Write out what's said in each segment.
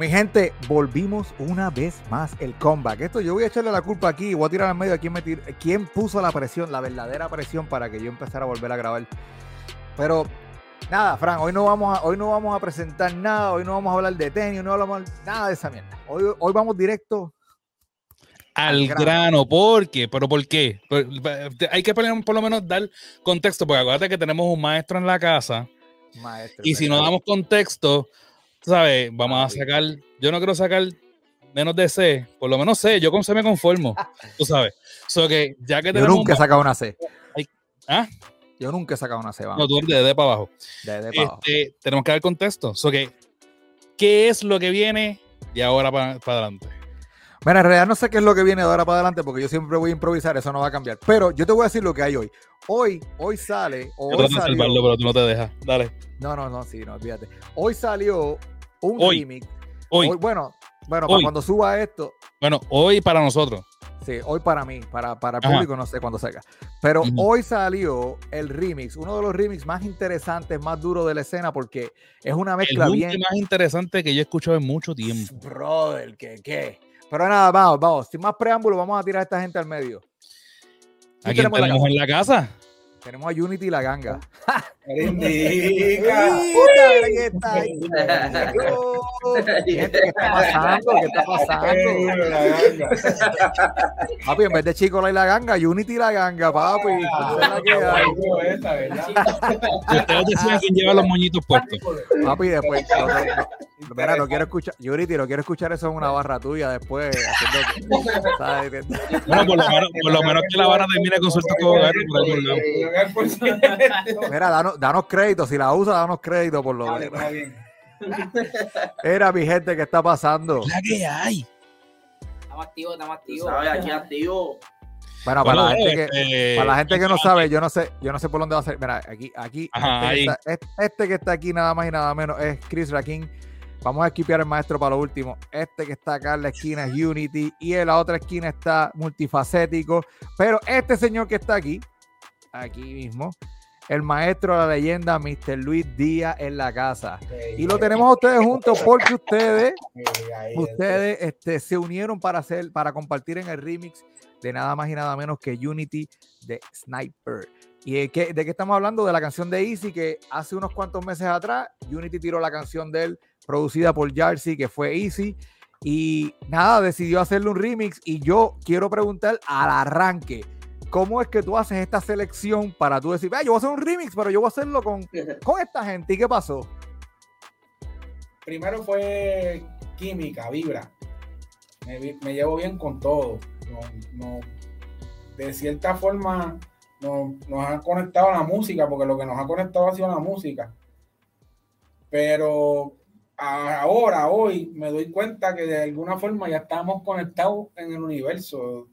Mi gente, volvimos una vez más el comeback. Esto yo voy a echarle la culpa aquí, voy a tirar al medio a quién, me quién puso la presión, la verdadera presión para que yo empezara a volver a grabar. Pero nada, Fran, hoy no vamos a, hoy no vamos a presentar nada, hoy no vamos a hablar de tenis, no hablamos nada de esa mierda. Hoy, hoy vamos directo. Al grano. grano. ¿Por qué? ¿Pero por qué? Hay que por por lo menos dar contexto, porque acuérdate que tenemos un maestro en la casa Maestro. y si no damos contexto, tú ¿sabes? Vamos a Papi. sacar, yo no quiero sacar menos de C, por lo menos C, yo con C me conformo, tú sabes. So que ya que Yo tenemos... nunca he sacado una C. ¿Ah? Yo nunca he sacado una C, No, vamos. tú eres de D para abajo. De, abajo. Este, tenemos que dar contexto. So que, ¿qué es lo que viene de ahora para adelante? Mira, en realidad no sé qué es lo que viene de ahora para adelante porque yo siempre voy a improvisar, eso no va a cambiar. Pero yo te voy a decir lo que hay hoy. Hoy, hoy sale, o Yo hoy salió- salvarlo, pero tú no te dejas. Dale. No, no, no, sí, no, olvídate. Hoy salió un Hoy. remix. Hoy, Hoy, bueno, bueno, Hoy. para cuando suba esto, bueno, hoy para nosotros. sí, hoy para mí, para, para el Ajá. público no sé cuándo salga. Pero hoy salió el remix, uno de los remix más interesantes, más duros de la escena, porque es una El mezcla junte bien. más interesante que yo he escuchado en mucho tiempo. Brother, que qué. Pero nada, vamos, vamos. Sin más preámbulo, vamos a tirar a esta gente al medio. ¿A quién tenemos en la tenemos en la casa? Tenemos a Unity y la ganga. Indica. Oh, ¿Qué está pasando? ¿Qué está pasando? Papi, en vez de Chico y la ganga, Unity y la ganga, papi. La. Ustedes deciden quién lleva los moñitos puestos. Papi, después. no, no, no. Mira, no quiero escuchar. Unity, no quiero escuchar eso en una barra tuya después. Bueno, por lo menos, por lo menos que la vara termine con suelto con. Mira, danos, danos crédito. Si la usa, danos crédito por lo menos. Era mi gente, ¿qué está pasando? La que hay. Estamos activos, estamos activos. ¿Sabes? Aquí activo. Bueno, para la Bueno, gente que. este, Para la gente que no sabe, yo no sé, yo no sé por dónde va a ser. Mira, aquí, aquí, Ajá, este, que ahí. está, este- este que está aquí nada más y nada menos es Chris Rakin. Vamos a equipear el maestro para lo último. Este que está acá en la esquina es Unity y en la otra esquina está multifacético. Pero este señor que está aquí, aquí mismo, el maestro de la leyenda, Mr. Luis Díaz en la casa. Y lo tenemos a ustedes juntos porque ustedes ustedes este, se unieron para hacer, para compartir en el remix de nada más y nada menos que Unity de Sniper. ¿Y de qué, de qué estamos hablando? De la canción de Easy, que hace unos cuantos meses atrás, Unity tiró la canción de él, producida por Jarcy, que fue Easy. Y nada, decidió hacerle un remix. Y yo quiero preguntar al arranque, ¿cómo es que tú haces esta selección para tú decir, "Ah, yo voy a hacer un remix, pero yo voy a hacerlo con, con esta gente? ¿Y qué pasó? Primero fue química, vibra. Me, me llevo bien con todo. No, no- de cierta forma no- nos ha conectado a la música, porque lo que nos ha conectado ha sido la música. Pero a- ahora, hoy, me doy cuenta que de alguna forma ya estamos conectados en el universo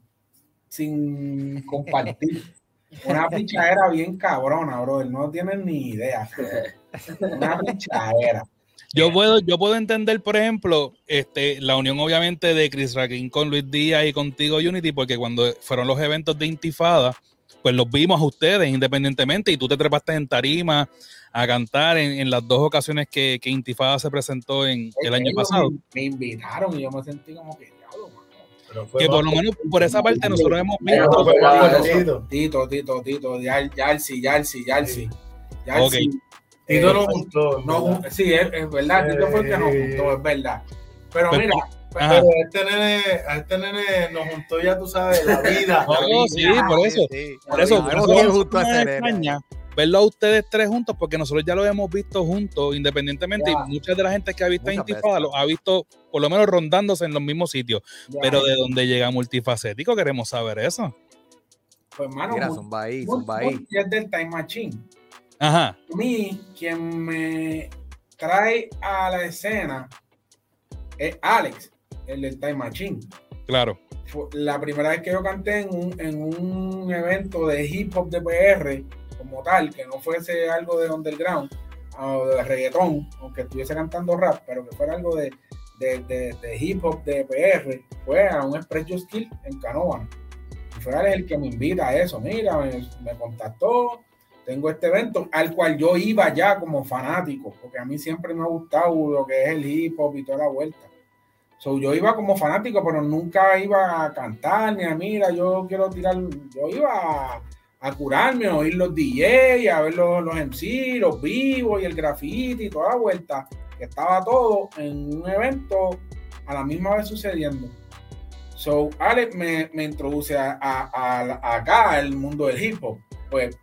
sin compartir. Una pichadera bien cabrona, brother. No tienen ni idea. Una pichadera. Yo puedo, yo puedo entender, por ejemplo, este, la unión obviamente de Chris Rakin con Luis Díaz y contigo Unity, porque cuando fueron los eventos de Intifada, pues los vimos a ustedes independientemente y tú te trepaste en tarima a cantar en, en las dos ocasiones que, que Intifada se presentó en el año pasado. Me, me invitaron y yo me sentí como que diablo. Que por lo menos por esa parte nosotros hemos visto. Tito, Tito, Tito, Tito, Yalsi, Yalsi. Yalsi. Ok. Eh, Tito lo juntó. no, sí, es, es verdad, Tito fue el que nos juntó, es verdad. Pero Pues, mira, Ajá. Pero a este nene, a este nene nos juntó ya, tú sabes, la vida. No, sí, por eso. Por eso, por eso verlo a ustedes tres juntos, porque nosotros ya lo hemos visto juntos, independientemente, y mucha de la gente que ha visto a Muchas Intifada veces. lo ha visto por lo menos rondándose en los mismos sitios. Pero de dónde llega multifacético, queremos saber eso. pues, mano, Mira, muy- zumba ahí, muy- zumba muy- ahí. es del Time Machine. Ajá. A mí, quien me trae a la escena es Alex, el del Time Machine. Claro. fue la primera vez que yo canté en un, en un evento de hip hop de PR como tal, que no fuese algo de underground o de reggaetón, aunque estuviese cantando rap, pero que fuera algo de, de, de- de hip hop de PR, fue a un Express Just Kill en Canóvana. Y es el que me invita a eso. Mira, me, me contactó, tengo este evento al cual yo iba ya como fanático, porque a mí siempre me ha gustado lo que es el hip hop y toda la vuelta. So, yo iba como fanático, pero nunca iba a cantar ni a mira, yo quiero tirar, yo iba a, a curarme, a oír los DJ, a ver los, los MC, los vivos y el graffiti y toda la vuelta, que estaba todo en un evento a la misma vez sucediendo. So, Alex me, me introduce a, a- a- acá al mundo del hip hop. Pues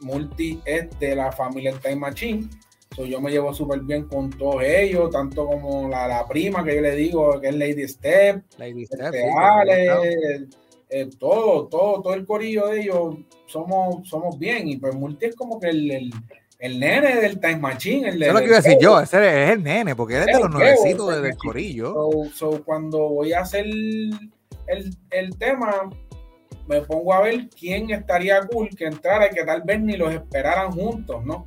Multi es de la familia Time Machine. So, yo me llevo súper bien con todos ellos, tanto como la, la prima que yo le digo, que es Lady Step, Lady este, Steph, sí, Ale, eh, todo, todo, todo el corillo de ellos somos, somos bien. Y pues Multi es como que el, el, el nene del Time Machine. El, Eso es lo que iba a decir yo, ese es el nene, porque él es de los nuevecitos del corillo. So, so, cuando voy a hacer el, el tema, me pongo a ver quién estaría cool que entrara y que tal vez ni los esperaran juntos, ¿no?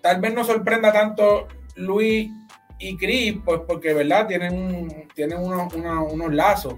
Tal vez no sorprenda tanto Luis y Chris, pues porque, ¿verdad? Tienen, tienen unos, una- unos lazos,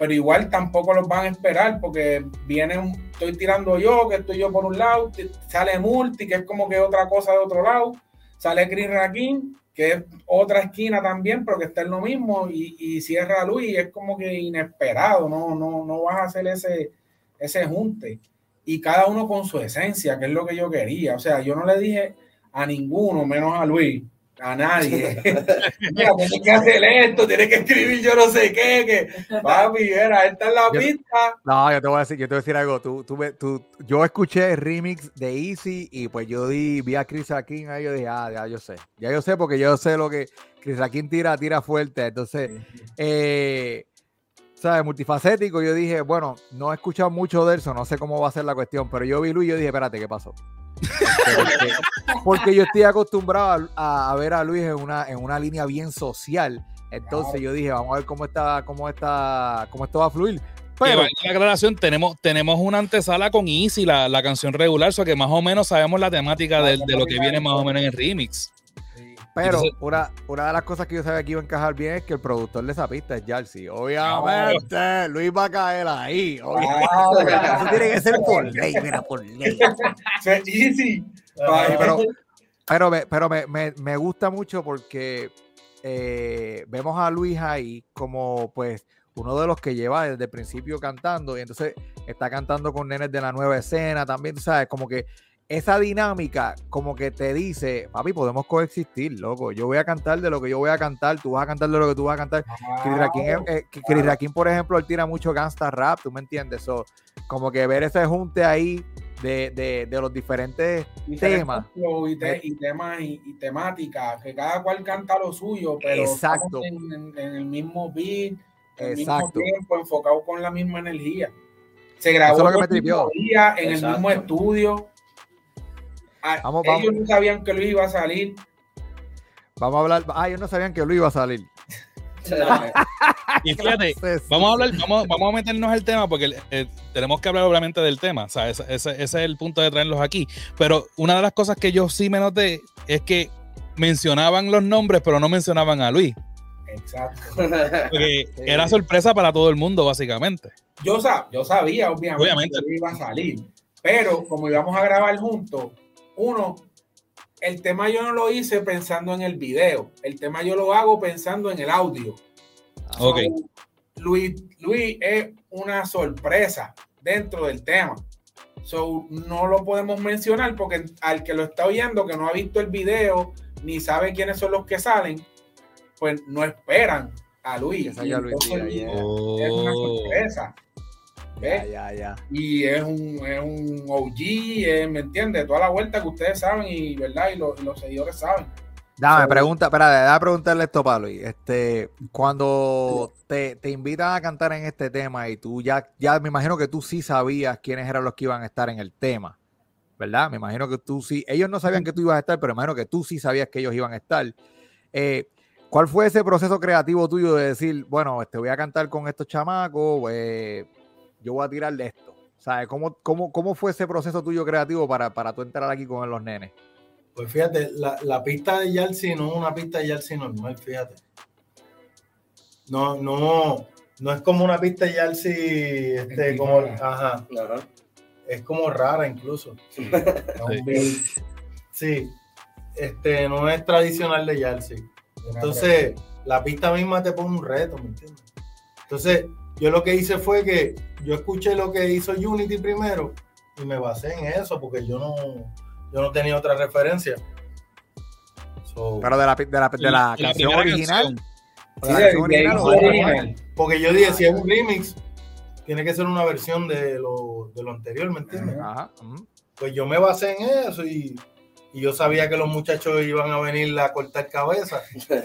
pero igual tampoco los van a esperar porque viene, un- estoy tirando yo, que estoy yo por un lado, sale Multi, que es como que otra cosa de otro lado, sale Chris Raquín, que es otra esquina también, pero que está en lo mismo, y, y cierra Luis, y es como que inesperado, no, no, no vas a hacer ese, ese junte. Y cada uno con su esencia, que es lo que yo quería. O sea, yo no le dije a ninguno, menos a Luis, a nadie. Mira, tienes que hacer esto, tienes que escribir yo no sé qué, que papi, era, esta es la Yo- pista. No, yo te voy a decir, yo te voy a decir algo. Tú, tú, tú- yo escuché el remix de Easy y pues yo di, vi a Chris Akin ahí, yo dije, ah, ya yo sé. Ya yo sé porque yo sé lo que Chris Akin tira, tira fuerte. Entonces, eh, ¿sabes? Multifacético, yo dije, bueno, no he escuchado mucho de eso, no sé cómo va a ser la cuestión, pero yo vi Luis y yo dije, espérate, ¿qué pasó? Porque, porque yo estoy acostumbrado a, a ver a Luis en una, en una línea bien social. Entonces yo dije, vamos a ver cómo está, cómo está, cómo esto va a fluir. Que Pero, la aclaración, tenemos, tenemos una antesala con Easy, la, la canción regular, o sea que más o menos sabemos la temática de, de lo que viene más o menos en el remix. Pero entonces- una, una de las cosas que yo sabía que iba a encajar bien es que el productor de esa pista es Jalsi. Obviamente, Luis va a caer ahí. obviamente. Eso tiene que ser por ley, mira, por ley. Easy. Ay, pero pero me, pero me, me- me gusta mucho porque eh, vemos a Luis ahí como pues uno de los que lleva desde el principio cantando y entonces está cantando con nenes de la nueva escena también, tú sabes, como que esa dinámica como que te dice, papi, podemos coexistir, loco, yo voy a cantar de lo que yo voy a cantar, tú vas a cantar de lo que tú vas a cantar. Chris Rakim, es- eh, Chris por ejemplo, él tira mucho gangsta rap, ¿tú me entiendes? So, como que ver ese junte ahí de, de- de los diferentes diferentes tema. flow Y, te- y temas y, y temáticas, que cada cual canta lo suyo, pero Exacto. en, en- en el mismo beat, en el Exacto. mismo tiempo, enfocado con la misma energía. Se grabó es lo que el me tripió. mismo día, en el mismo estudio. Ah, Vamos, ellos vamos. no sabían que Luis iba a salir. Vamos a hablar. Ah, ellos no sabían que Luis iba a salir. Y fíjate, Entonces, Vamos a hablar, vamos, vamos a meternos al tema porque eh, tenemos que hablar obviamente del tema. O sea, ese, ese- ese es el punto de traerlos aquí. Pero una de las cosas que yo sí me noté es que mencionaban los nombres, pero no mencionaban a Luis. Exacto. Porque Sí. era sorpresa para todo el mundo, básicamente. Yo, sab- yo sabía, obviamente, Obviamente. que Luis iba a salir. Pero como íbamos a grabar juntos, uno, el tema yo no lo hice pensando en el video. El tema yo lo hago pensando en el audio. Ok. So, Luis, Luis es una sorpresa dentro del tema. So, no lo podemos mencionar porque al que lo está oyendo, que no ha visto el video, ni sabe quiénes son los que salen, pues no esperan a Luis. Que salga Y Luis entonces Díaz, Luis es una sorpresa. ¿Ves? ya, ya, ya. Y es un, es un OG, ¿me entiendes? Toda la vuelta que ustedes saben y, ¿verdad? Y, los- y los seguidores saben. Dame, So- pregunta, espera, déjame preguntarle esto Luis. Este, cuando te, te invitan a cantar en este tema y tú ya, ya me imagino que tú sí sabías quiénes eran los que iban a estar en el tema, ¿verdad? Me imagino que tú sí, ellos no sabían que tú ibas a estar, pero me imagino que tú sí sabías que ellos iban a estar. Eh, ¿Cuál fue ese proceso creativo tuyo de decir, bueno, este, voy a cantar con estos chamacos, eh, yo voy a tirar de esto? ¿Sabes? ¿Cómo, cómo, ¿Cómo fue ese proceso tuyo creativo para, para tú entrar aquí con los nenes? Pues fíjate, la, la pista de Yalsi no es una pista de Yalsi normal, fíjate. No, no, no es como una pista de Yalsi, este, como, ajá, Ajá. es como rara incluso. Beat Sí, este, no es tradicional de Yalsi. Entonces, la pista misma te pone un reto, ¿me entiendes? Entonces, yo lo que hice fue que yo escuché lo que hizo Unity primero y me basé en eso porque yo no, yo no tenía otra referencia. So, Pero de la, de la, de la, canción original. canción. Sí, de- de porque yo dije, si es un remix, tiene que ser una versión de lo, de lo anterior, ¿me entiendes? Ajá. Pues yo me basé en eso y, y yo sabía que los muchachos iban a venir a cortar cabeza.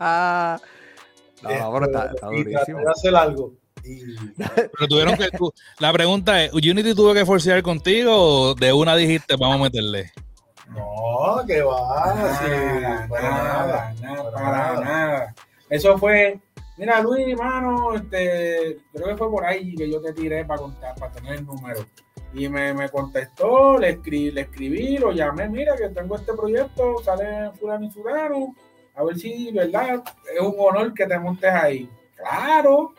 No, no, pero está, está Este, y traté durísimo. de hacer algo. Y Pero tuvieron que. tú- la pregunta es: ¿Unity tuvo que forcear contigo o de una dijiste, vamos a meterle? no, que va, sí, Nada, para nada, nada. nada, para nada. Eso fue, mira Luis, mano, este, creo que fue por ahí que yo te tiré para contar, para tener el número. Y me, me contestó, le escribí, le escribí, lo llamé, mira que tengo este proyecto, sale fulano y fulano, a ver si, ¿verdad? Es un honor que te montes ahí. Claro. O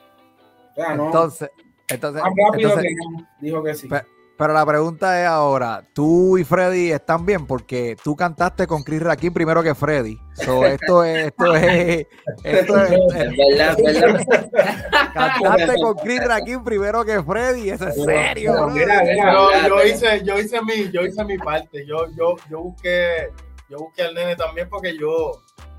sea, no, Entonces, entonces, más rápido entonces, que no, dijo que sí. Pe- pero la pregunta es ahora, tú y Freddy están bien porque tú cantaste con Chris Rakim primero que Freddy. So, esto es, esto es, esto es, Es verdad, es verdad. cantaste con Chris Rakim primero que Freddy, eso es serio. Bro. mira, mira, Pero yo hice, yo hice mi, yo hice mi parte. Yo, yo, yo busqué, yo busqué al nene también porque yo,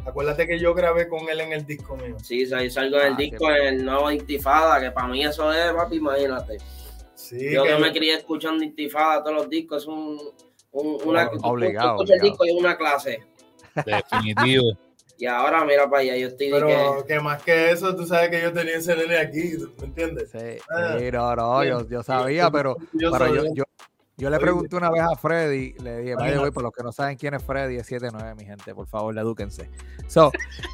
acuérdate que yo grabé con él en el disco mío. Sí, ahí salgo en el Ah, disco, sí. en el nuevo Intifada, que para mí eso es, papi, imagínate. Sí, Yo que que- me crié escuchando Intifada todos los discos, es un, un- una, Obligado, el obligado. disco y es una clase. Definitivo. Y ahora mira para allá, yo estoy de que... pero que más que eso, tú sabes que yo tenía ese nene aquí, ¿me entiendes? Sí, Ah. sí, no, no, yo, yo sabía, pero, Yo pero yo, yo, le pregunté una vez a Freddy, le dije, por los que no saben quién es Freddy, es 79, mi gente, por favor, edúquense. So,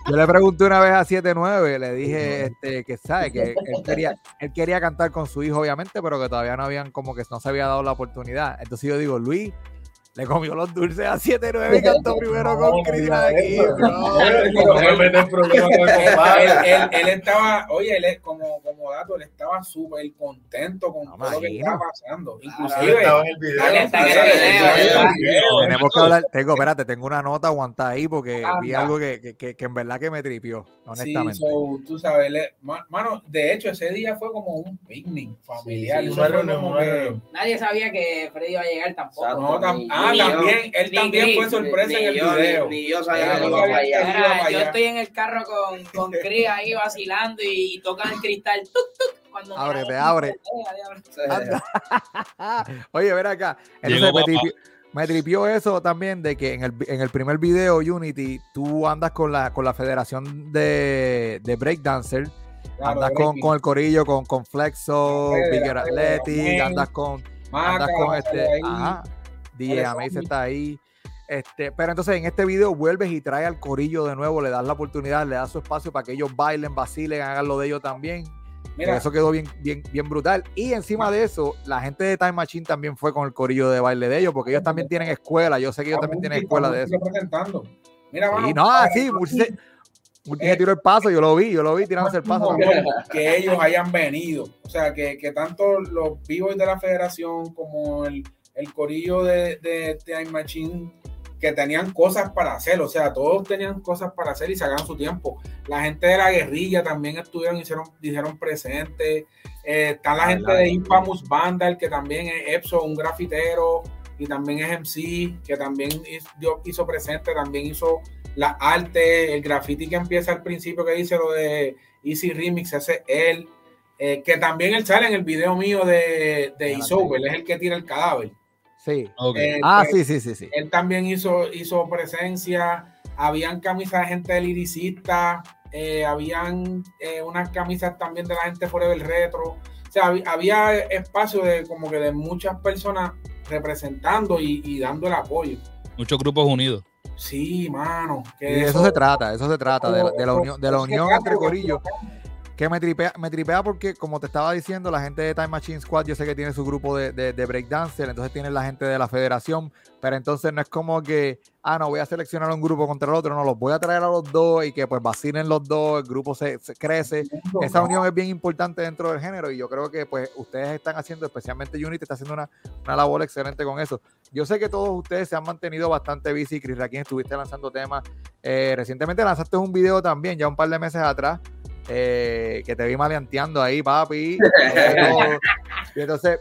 yo le pregunté una vez a 79, le dije este, que sabe que él quería, él quería cantar con su hijo, obviamente, pero que todavía no habían, como que no se había dado la oportunidad. Entonces yo digo, Luis, le comió los dulces a 79 y cantó primero con Chris digas aquí, él, estaba, oye, él es- como, como dato, él estaba súper contento con No, todo lo que estaba pasando. Inclusive. Tenemos que hablar, tengo, espérate, tengo una nota aguantada ahí porque vi algo que, que- que- que en verdad que me tripió, sí, honestamente. so, tú sabes, ma- mano, de hecho, ese día fue como un picnic familiar. Sí. Nadie sabía que Freddy iba a llegar tampoco. No, tam- ah, ni yo. también, él Ni también Chris, fue sorpresa ni en el yo, video. Ni, ni yo sabía que no iba para allá. yo estoy en el carro con, con Chris ahí vacilando y, y tocan el cristal. Tuc, tuc, cuando Ábrete, abre. abre. Oye, ven acá. Entonces me, tripió, me tripió eso también de que en el, en el primer video Unity tú andas con la, con la federación de, de Breakdancer, Claro, andas con, con el corillo, con, con Flexo, Bigger Athletic, andas con, Maca, andas con este, ahí. ajá, DJ Amaze está ahí. Este, pero entonces en este video vuelves y traes al corillo de nuevo, le das la oportunidad, le das su espacio para que ellos bailen, vacilen, hagan lo de ellos también. Mira, eso quedó bien, bien, bien brutal. Y encima de eso, la gente de Time Machine también fue con el corillo de baile de ellos, porque ellos también tienen escuela. Yo sé que ellos también tienen escuela de eso. Presentando. Mira, mano, Y no, así, se tiró el paso, yo lo vi, yo lo vi tirándose el paso. que ellos hayan venido. O sea, que, que tanto los vivos de la federación como el, el corillo de, de Time Machine que tenían cosas para hacer, o sea, todos tenían cosas para hacer y sacaban su tiempo. La gente de la guerrilla también estuvieron, hicieron, hicieron presente. Eh, está la Ah, gente de Infamous Vandal, que también es Epso, un grafitero, y también es MC, que también hizo, hizo presente, también hizo la arte, el graffiti que empieza al principio que dice lo de Easy Remix, ese es él, eh, que también él sale en el video mío de, de Isobel, es el que tira el cadáver. Sí. Ok. Eh, Ah, pues, sí, sí, sí, sí. él también hizo, hizo presencia, habían camisas de gente del liricista, eh, habían eh, unas camisas también de la gente fuera del retro, o sea, hab- había espacio de como que de muchas personas representando y, y dando el apoyo. Muchos grupos unidos. Sí, mano. Y Que de eso se trata, eso se trata, de, la- de la unión, de la unión entre corillos. Que me tripea, me tripea porque, como te estaba diciendo, la gente de Time Machine Squad, yo sé que tiene su grupo de, de, de breakdancer, entonces tienen la gente de la federación, pero entonces no es como que, ah, no, voy a seleccionar un grupo contra el otro, no, los voy a traer a los dos y que pues vacilen los dos, el grupo se, se crece. Esa unión es bien importante dentro del género y yo creo que pues ustedes están haciendo, especialmente Unity está haciendo una, una labor excelente con eso. Yo sé que todos ustedes se han mantenido bastante busy, Chris Raquín, estuviste lanzando temas, eh, recientemente lanzaste un video también, ya un par de meses atrás, eh, que te vi maleanteando ahí, papi. Y entonces,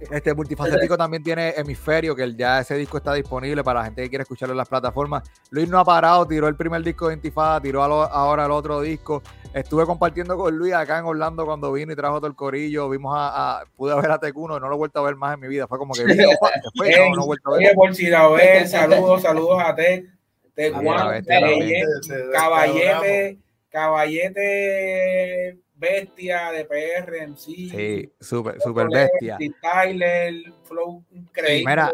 este multifacético también tiene Hemisferio, que ya ese disco está disponible para la gente que quiere escucharlo en las plataformas. Luis no ha parado, tiró el primer disco de Intifada, tiró lo- ahora el otro disco. Estuve compartiendo con Luis acá en Orlando cuando vino y trajo todo el corillo. Vimos a, a- pude ver a Tecuno, no lo he vuelto a ver más en mi vida. Fue como que se fue, no, no he vuelto a ver. Por si la ves, saludos, saludos a Tec, Tec Ah, Juan, la bestia, la Caballete, Caballete, Bestia de PR sí. Sí, súper, súper bestia. Tyler, Flow increíble. Sí, mira,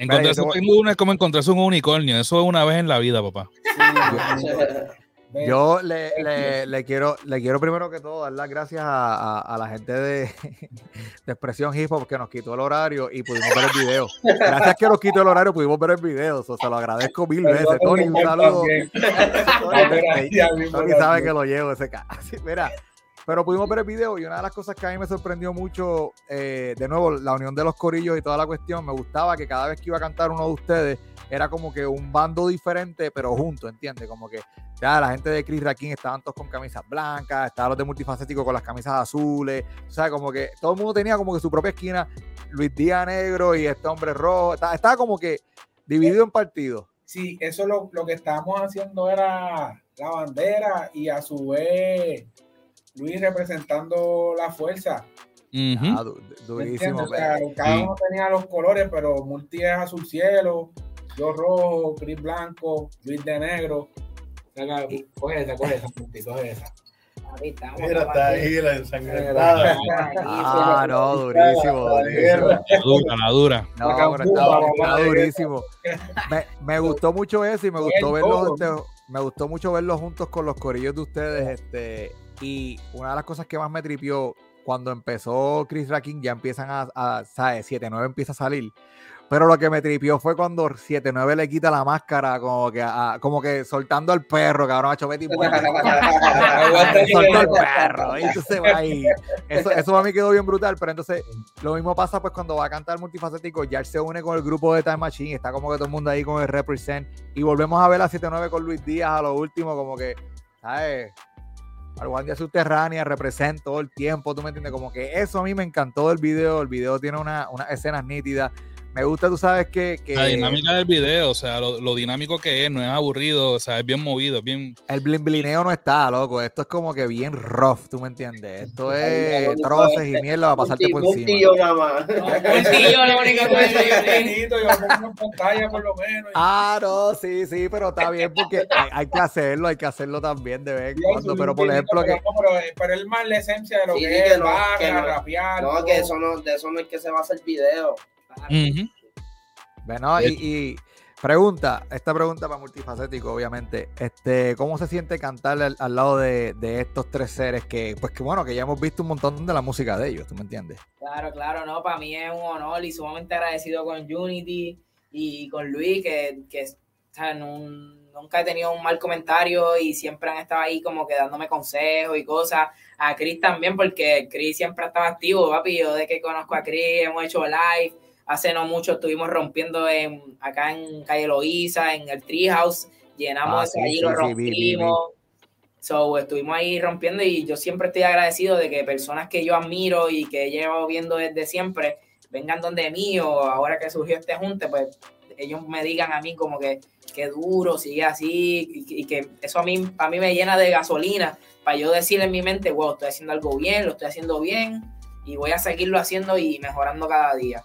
Encontrarse como encontrarse un unicornio. Eso es una vez en la vida, papá. Sí, Yo le, le- le quiero, le quiero primero que todo dar las gracias a, a- a la gente de, de Expresión Hip Hop que nos quitó el horario y pudimos ver el video. Gracias que nos quitó el horario, pudimos ver el video. So, se lo agradezco mil veces. perdón, Tony, un saludo. Tony, Tony sabe que lo llevo ese ca- Sí, Mira, pero pudimos ver el video y una de las cosas que a mí me sorprendió mucho, eh, de nuevo, la unión de los corillos y toda la cuestión, me gustaba que cada vez que iba a cantar uno de ustedes era como que un bando diferente, pero junto, ¿entiendes? Como que ya la gente de Chris Raquín estaban todos con camisas blancas, estaban los de Multifacético con las camisas azules, o sea, como que todo el mundo tenía como que su propia esquina, Luis Díaz negro y este hombre rojo, estaba, estaba como que dividido en partidos. Sí, eso lo, lo que estábamos haciendo era la bandera y a su vez Luis representando la fuerza. Ah, du- ¿me durísimo. entiendes? O sea, cada Sí. uno tenía los colores, pero Multi es azul cielo, yo rojo, Chris blanco, Luis de negro. Coge esa, coge esa, Multi, coge esa. Ahí estamos, Mira, está ahí la ensangrentada. Ah, no, durísimo, durísimo. La dura, la dura. No, pero está, durísimo. Me, me gustó mucho eso y me gustó este, me gustó mucho verlos juntos con los corillos de ustedes. Este, y una de las cosas que más me tripió cuando empezó Chris Rakin, ya empiezan a, a ¿sabes? 7-9 empieza a salir. Pero lo que me tripió fue cuando 7-9 le quita la máscara, como que, a- como que soltando al perro, cabrón, a Chopetti. soltó el perro. Y entonces ahí. Eso, eso a mí quedó bien brutal, pero entonces lo mismo pasa pues cuando va a cantar multifacético, ya él se une con el grupo de Time Machine, está como que todo el mundo ahí con el represent y volvemos a ver a 7-9 con Luis Díaz a lo último, como que, ¿sabes? Guardia subterránea, represent todo el tiempo, tú me entiendes, como que eso a mí me encantó del video, el video tiene una- unas escenas nítidas, me gusta, tú sabes que, que La dinámica del video, o sea, lo, lo dinámico que es, no es aburrido, o sea, es bien movido, es bien. el blin blineo no está, loco, esto es como que bien rough, tú me entiendes, esto es troces y mierda para pasarte por encima. yo nada más. Benito, yo pongo en pantalla por lo menos. Ah, no, sí, sí, pero está bien porque hay, hay que hacerlo, hay que hacerlo también de vez en cuando. Pero un por ejemplo, que pero, pero, es más la esencia de lo Sí, que que es no, barra, que no. rapear. No, todo. que eso no, de eso no es que se va a hacer video. Bueno, y, y pregunta, esta pregunta para multifacético, obviamente. Este, ¿cómo se siente cantar al, al lado de, de estos tres seres que, pues que bueno, que ya hemos visto un montón de la música de ellos, ¿tú me entiendes? Claro, claro, no, para mí es un honor y sumamente agradecido con Unity y con Luis, que, que o sea, nun- nunca he tenido un mal comentario y siempre han estado ahí como que dándome consejos y cosas. A Chris también, porque Chris siempre estaba activo, papi. Yo de que conozco a Chris, hemos hecho live. Hace no mucho estuvimos rompiendo en, acá en Calle Loíza, en el Treehouse. Llenamos Ah, sí, allí, sí, lo sí, rompimos. So, estuvimos ahí rompiendo y yo siempre estoy agradecido de que personas que yo admiro y que llevo viendo desde siempre vengan donde mí o ahora que surgió este junte, pues ellos me digan a mí como que qué duro, sigue así y, y que eso a mí, a mí me llena de gasolina para yo decir en mi mente, wow, estoy haciendo algo bien, lo estoy haciendo bien y voy a seguirlo haciendo y mejorando cada día.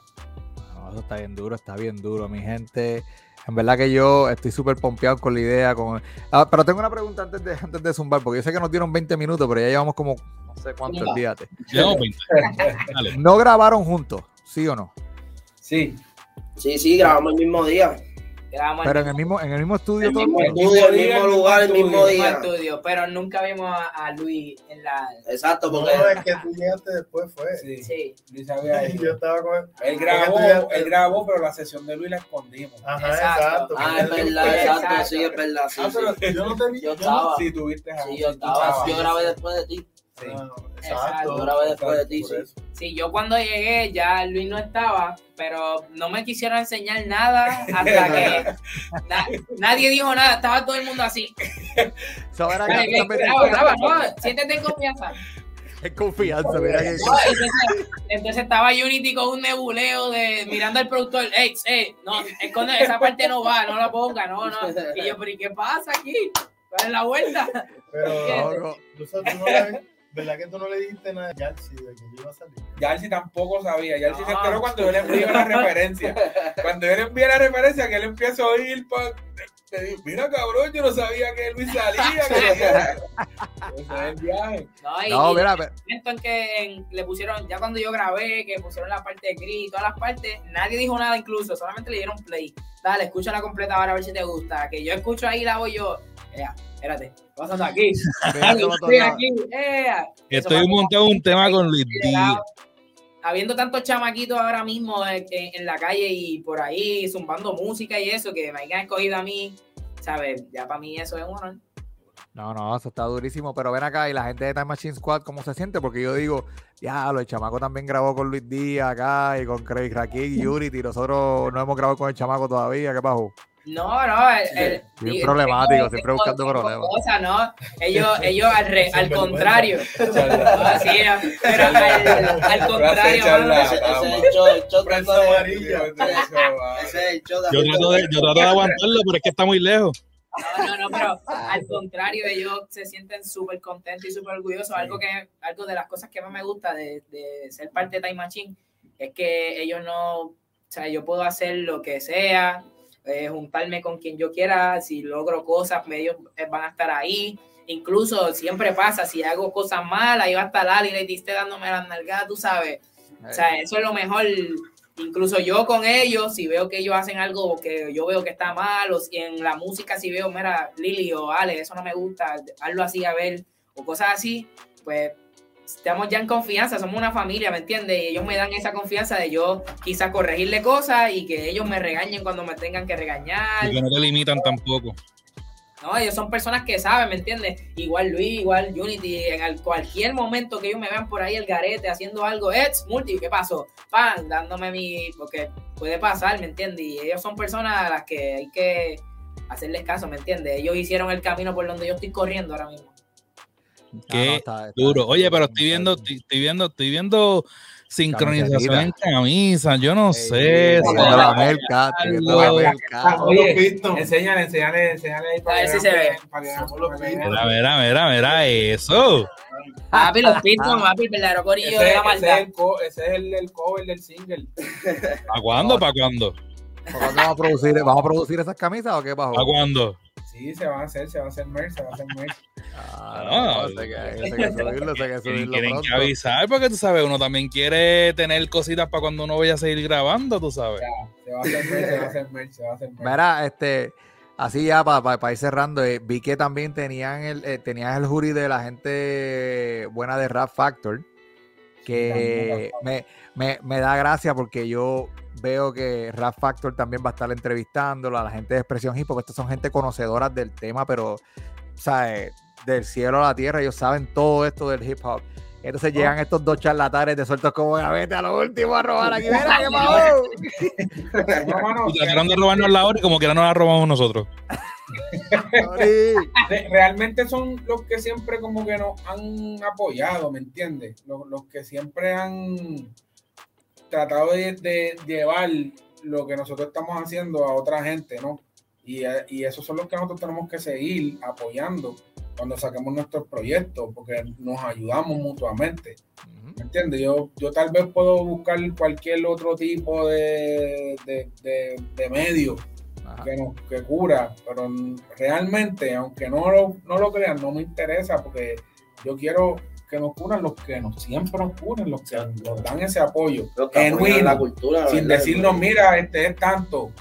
Eso está bien duro, está bien duro, mi gente. En verdad que yo estoy súper pompeado con la idea. Con... Ah, pero tengo una pregunta antes de, antes de zumbar, porque yo sé que nos dieron 20 minutos, pero ya llevamos como no sé cuánto, Zumba. olvídate. Llevamos 20. Dale. ¿No grabaron juntos? ¿Sí o no? Sí, Sí, sí, grabamos el mismo día. Grabamos Pero en el mismo, en el mismo estudio El todo el mismo estudio, el mismo el lugar, el mismo estudio. día. estudio, pero nunca vimos a, a Luis en la. Exacto, No, porque es que tú llegaste después, fue. Sí, Sí. Luis había ido. Yo estaba con él. Él grabó, él grabó, pero la sesión de Luis la escondimos. Ajá, Exacto. exacto. Ah, es verdad, exacto, Exacto. sí, es verdad, sí, Ah, sí. yo no te vi. Yo no- estaba. Sí, tuviste a Sí, yo estaba, yo grabé después de ti. Sí. Ah, Exacto. Exacto. Yo grabé después de ti, Por sí. eso. Sí, yo cuando llegué ya Luis no estaba, pero no me quisieron enseñar nada hasta que na- nadie dijo nada, estaba todo el mundo así. Dale, que que también- graba, graba, no, siéntete en confianza. Es confianza, mira que- No, entonces, entonces estaba Unity con un nebuleo de mirando al productor, ey, ey, no, esconde, esa parte no va, no la ponga, no, no. Y yo, pero ¿y qué pasa aquí? ¿Cuál es la vuelta? Pero, No, no. tú sabes, tú no ¿verdad que tú no le dijiste nada a Yarsi de que yo iba a salir? Yalsi tampoco sabía. Yalsi se No. enteró cuando yo le envié la referencia. Cuando yo le envié la referencia, que él empieza a oír, pa, te digo, mira cabrón, yo no sabía que Luis salía. Que es el viaje. No, y, No, mira, el pero- momento en que en- le pusieron, ya cuando yo grabé, que pusieron la parte de Chris y todas las partes, nadie dijo nada incluso, solamente le dieron play. Dale, escucha la completa ahora a ver si te gusta. Que yo escucho ahí la voy yo. Ea, espérate, ¿qué está pasando aquí? Estoy aquí. Ea. Eso Estoy fue montado un tema con Luis Díaz. Habiendo tantos chamaquitos ahora mismo en, en- en la calle y por ahí zumbando música y eso, que me hayan escogido a mí, ¿sabes? Ya para mí eso es un honor. No, no, eso está durísimo. Pero ven acá y la gente de Time Machine Squad, ¿cómo se siente? Porque yo digo, ya, el chamaco también grabó con Luis Díaz acá y con Craig Raquel y Unity. Nosotros no hemos grabado con el chamaco todavía. ¿Qué pasó? No, no, el, y- problemático, tengo- siempre buscando tengo problemas. cosas, ¿no? Ellos, ellos al, re- al contrario. No, sí, pero al, al contrario, charla. mano, Ese, ese es el show, el show de- Prensa amarilla. Ese es el show de Yo trato, de, yo trato de aguantarlo, pero es que está muy lejos. No, no, no, pero al contrario, ellos se sienten súper contentos y súper orgullosos. Algo que, algo de las cosas que más me gusta de, de ser parte de Time Machine es que ellos no, o sea, yo puedo hacer lo que sea, eh, juntarme con quien yo quiera, si logro cosas, ellos eh, van a estar ahí. Incluso siempre pasa, si hago cosas malas, iba a estar Ali y le diste dándome las nalgadas, tú sabes. O sea, eso es lo mejor. Incluso yo con ellos, si veo que ellos hacen algo que yo veo que está mal, o si en la música, si veo, mira, Lili o Ale, eso no me gusta, hazlo así a ver, o cosas así, pues estamos ya en confianza, somos una familia, ¿me entiendes? Y ellos me dan esa confianza de yo quizás corregirle cosas y que ellos me regañen cuando me tengan que regañar. Y no te limitan tampoco. No, ellos son personas que saben, ¿me entiendes? Igual Luis, igual Unity, en al- cualquier momento que ellos me vean por ahí el garete haciendo algo, Eds, multi, ¿qué pasó? Pan, dándome mi, porque puede pasar, ¿me entiendes? Y ellos son personas a las que hay que hacerles caso, ¿me entiendes? Ellos hicieron el camino por donde yo estoy corriendo ahora mismo. Qué está- está- Duro. Oye, pero estoy viendo, estoy, estoy viendo, estoy viendo sincronización en camisa. Yo no Ey, sé. la merca. Oye, enséñale, enséñale, enséñale ahí A ver si se ve. eso. Papi, los Pistons, papi, el verdadero corillo Ese, de la ese es maldad. el, co- ese es el, el cover del single. ¿Para cuándo? ¿Para cuándo? ¿Por cuándo vamos a producir, vamos a producir esas camisas o qué pasó? ¿Para cuándo? Sí, se van a hacer, se va a hacer merch, se va a hacer merch. Ah, Ah, no, sé que, sé que subirlo, sé que Tienen, subirlo tienen pronto. que avisar porque tú sabes, uno también quiere tener cositas para cuando uno vaya a seguir grabando, tú sabes. Se va a hacer merch, se va a hacer merch, se va a hacer merch. Mira, este, así ya para ir cerrando, eh, vi que también tenían el, eh, tenías el jury de la gente buena de Rap Factor, que me, me, me da gracia porque yo veo que Rap Factor también va a estar entrevistándolo a la gente de Expresión Hip, porque estas son gente conocedora del tema, pero, ¿sabes? Del cielo a la tierra, ellos saben todo esto del hip hop. Entonces llegan estos dos charlatanes de sueltos como vete a lo último a robar aquí. Mira, qué pasó?" No, Y trataron de robarnos la hora y como quiera nos la robamos nosotros. Realmente son los que siempre como que nos han apoyado, ¿me entiendes? Los, los que siempre han tratado de, de llevar lo que nosotros estamos haciendo a otra gente, ¿no? Y, eh, y esos son los que nosotros tenemos que seguir apoyando cuando saquemos nuestros proyectos, porque nos ayudamos mutuamente. ¿Me entiendes? Yo, yo tal vez puedo buscar cualquier otro tipo de, de, de- de medio Ajá. que, nos, que cura, pero realmente, aunque no lo, no lo crean, no me interesa porque yo quiero que nos curan los que nos siempre nos curan, los que nos dan ese apoyo, genuino, la cultura. sin ¿verdad? decirnos, mira, este es tanto,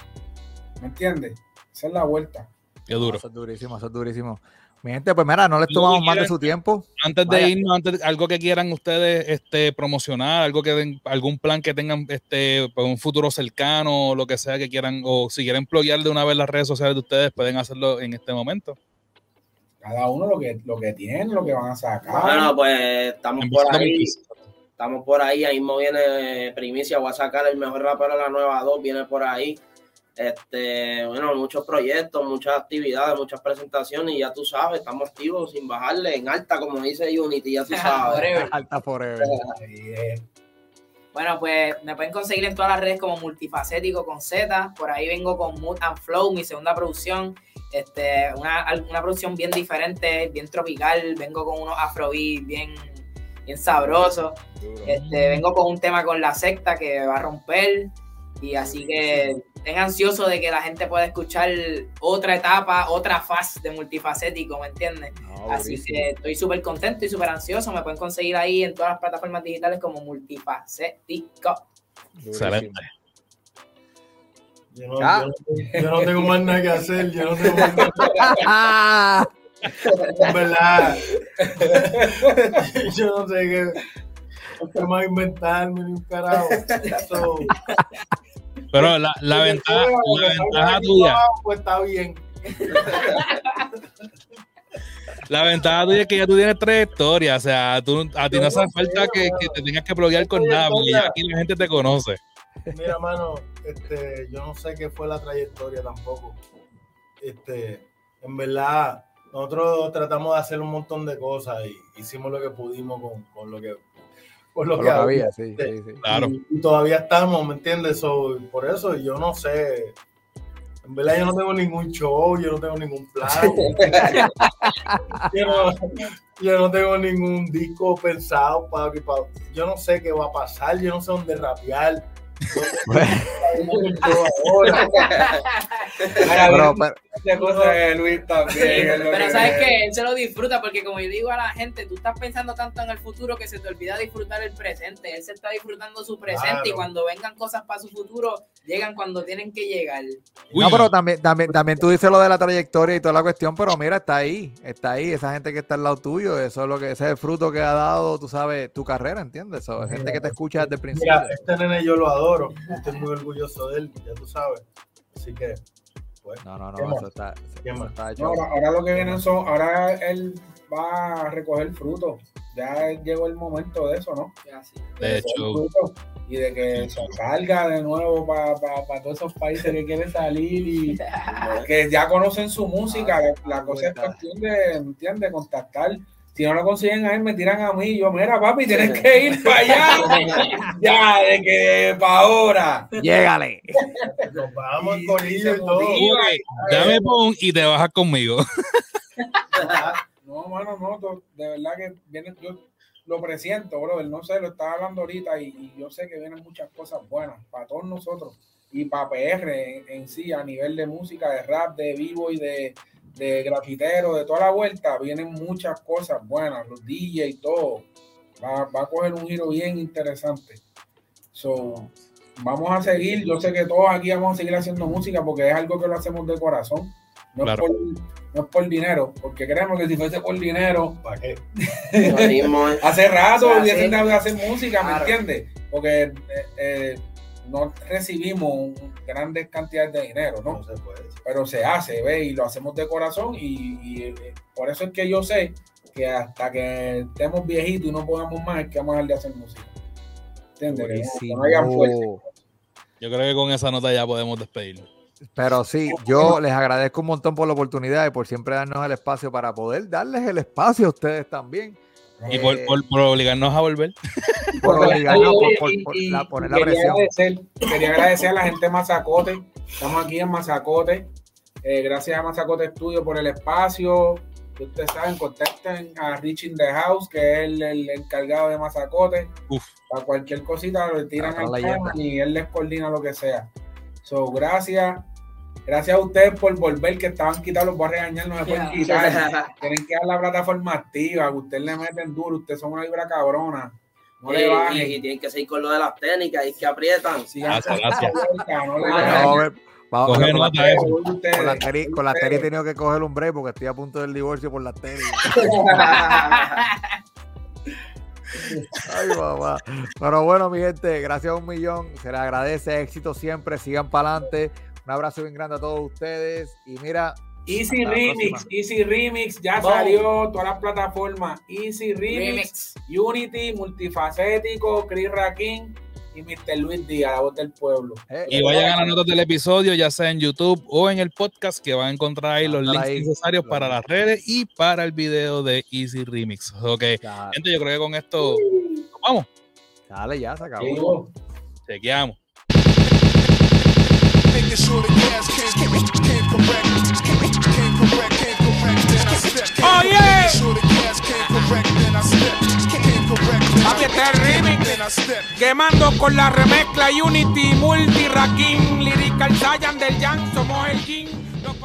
¿me entiendes? Esa es la vuelta. Qué duro. Eso es durísimo, eso es durísimo. Mi gente, pues mira, no les tomamos más de su tiempo. Antes de Vaya. irnos, antes, algo que quieran ustedes este, promocionar, algo que den- algún plan que tengan este, para un futuro cercano, o lo que sea que quieran, o si quieren pluguear de una vez las redes sociales de ustedes, pueden hacerlo en este momento. Cada uno lo que, lo que tiene, lo que van a sacar. Bueno, pues estamos por ahí. Estamos por ahí, ahí mismo viene primicia, voy a sacar el mejor rapero de la nueva 2, viene por ahí. Este, bueno, muchos proyectos, muchas actividades, muchas presentaciones y ya tú sabes, estamos activos sin bajarle en alta, como dice Unity, ya tú sabes. Forever. Alta forever. Es. Bueno, pues me pueden conseguir en todas las redes como multifacético con Z. Por ahí vengo con Mood and Flow, mi segunda producción. Este, una, una producción bien diferente, bien tropical. Vengo con unos afrobeats bien, bien sabrosos. Este, vengo con un tema con la secta que va a romper. Y así que estén ansiosos de que la gente pueda escuchar otra etapa, otra faz de multifacético, ¿me entiendes? No, Así que estoy súper contento y súper ansioso. Me pueden conseguir ahí en todas las plataformas digitales como multifacético. Excelente. Yo no, Ah. yo no- yo no tengo más nada que hacer, yo no tengo más nada Ah, En verdad. yo no sé qué, qué más inventarme ni un carajo. So, Pero la, la si ventaja, me la ventaja tuya, Pues está bien. la ventaja tuya es que ya tú tienes trayectoria, o sea, tú, a ti no hace falta que, que te tengas que bloquear con nada, porque ya aquí la gente te conoce. Mira, mano, este, yo no sé qué fue la trayectoria tampoco. Este, en verdad, nosotros tratamos de hacer un montón de cosas y hicimos lo que pudimos con, con lo que lo por que lo que había. había, sí, sí, sí. Claro. Y, y todavía estamos, ¿me entiendes? So, por eso yo no sé. En verdad yo no tengo ningún show, yo no tengo ningún plan. yo, no, yo no tengo ningún disco pensado para que para- yo no sé qué va a pasar, yo no sé dónde rapear. ahora. Pero, pero- cosa de Luis también. es Pero que- sabes que él se lo disfruta porque como yo digo a la gente, tú estás pensando tanto en el futuro que se te olvida disfrutar el presente. Él se está disfrutando su presente y cuando vengan cosas para su futuro, llegan cuando tienen que llegar. Uy. no, pero también, también, también tú dices lo de la trayectoria y toda la cuestión, pero mira, está ahí, está ahí, esa gente que está al lado tuyo, eso es lo que, ese es el fruto que ha dado, tú sabes, tu carrera, ¿entiendes? Eso, gente que te escucha desde el principio. Mira, este nene yo lo adoro, estoy muy orgulloso de él, ya tú sabes. Así que, pues, No, no, ¿Qué no, más? eso está, ¿Qué eso más? está No, hecho. ahora, ahora lo que vienen son, ahora él va a recoger fruto. Ya llegó el momento de eso, ¿no? De recoger hecho, fruto y de que salga de nuevo para todos esos países que quieren salir y que ya conocen su música. La, la cosa es cuestión de, ¿entiendes? Contactar. Si no lo consiguen a él, me tiran a mí. Yo, mira, papi, tienes que ir para allá. ya, de que para ahora. Llégale. nos vamos y- todo. ok, dame pon y te bajas conmigo. No, mano, no, to- de verdad que viene, yo lo presiento, brother, no sé, lo estaba hablando ahorita y, y yo sé que vienen muchas cosas buenas para todos nosotros y para PR en, en sí, a nivel de música, de rap, de vivo y de, de grafitero, de toda la vuelta, vienen muchas cosas buenas, los DJ y todo, va, va a coger un giro bien interesante. So, vamos a seguir, yo sé que todos aquí vamos a seguir haciendo música porque es algo que lo hacemos de corazón, no, Claro. es, por, no es por dinero, porque creemos que si fuese por dinero, ¿Para qué? Es. hace rato hubiesen dejado de hacer música, ¿me Claro. entiendes? Porque eh, eh, no recibimos grandes cantidades de dinero, ¿no? No se puede. Pero se hace, ¿ve? Y lo hacemos de corazón y, y, eh, por eso es que yo sé que hasta que estemos viejitos y no podamos más es que vamos a dejar de hacer música. ¿Entiendes? Que no- hayan fuerza. Yo creo que con esa nota ya podemos despedirnos. Pero sí, yo les agradezco un montón por la oportunidad y por siempre darnos el espacio para poder darles el espacio a ustedes también. Y por, por, por obligarnos a volver. por obligarnos, por, la- poner la quería presión. Agradecer, quería agradecer a la gente de Mazacote. Estamos aquí en Mazacote. Eh, gracias a Mazacote Studio por el espacio. Ustedes saben, contacten a Rich in the House, que es el, el encargado de Mazacote. Uf. Para cualquier cosita lo tiran al y él les coordina lo que sea. So, gracias. Gracias a ustedes por volver, que estaban quitados, los voy a regañar, no me pueden quitar. Tienen que dar la plataforma activa, que ustedes le meten duro, ustedes son una vibra cabrona. No Y, le bajen. y tienen que seguir con lo de las técnicas y que aprietan. Gracias, gracias. vuelta, no le bajen. Vamos con la con la con. Teri he tenido que coger un break porque estoy a punto del divorcio por la Teri. Ay, mamá. Pero bueno, mi gente, gracias a un millón. Se les agradece. Éxito siempre. Sigan para adelante. Un abrazo bien grande a todos ustedes. Y mira, Easy Remix. Easy Remix, ya Boom. salió todas las plataformas. Easy Remix, Remix. Unity, Multifacético, Chris Raquín y Mr. Luis Díaz, la voz del pueblo. eh, Y vayan a las notas del episodio, ya sea en YouTube o en el podcast, que van a encontrar ahí los links ahí. necesarios para las redes y para el video de Easy Remix. Ok, gente, yo creo que con esto nos vamos, dale, ya se acabó. Chequeamos. Making sure the gas came, came correct. Came correct, came correct, then I stepped. Oh, yeah. Making sure the gas came correct, then I stepped. Came correct, then Papi, I es el remix. then I stepped. Quemando con la remezcla Unity, Multi, Rakim, Lyrical Saiyan del Jan, somos el King. Los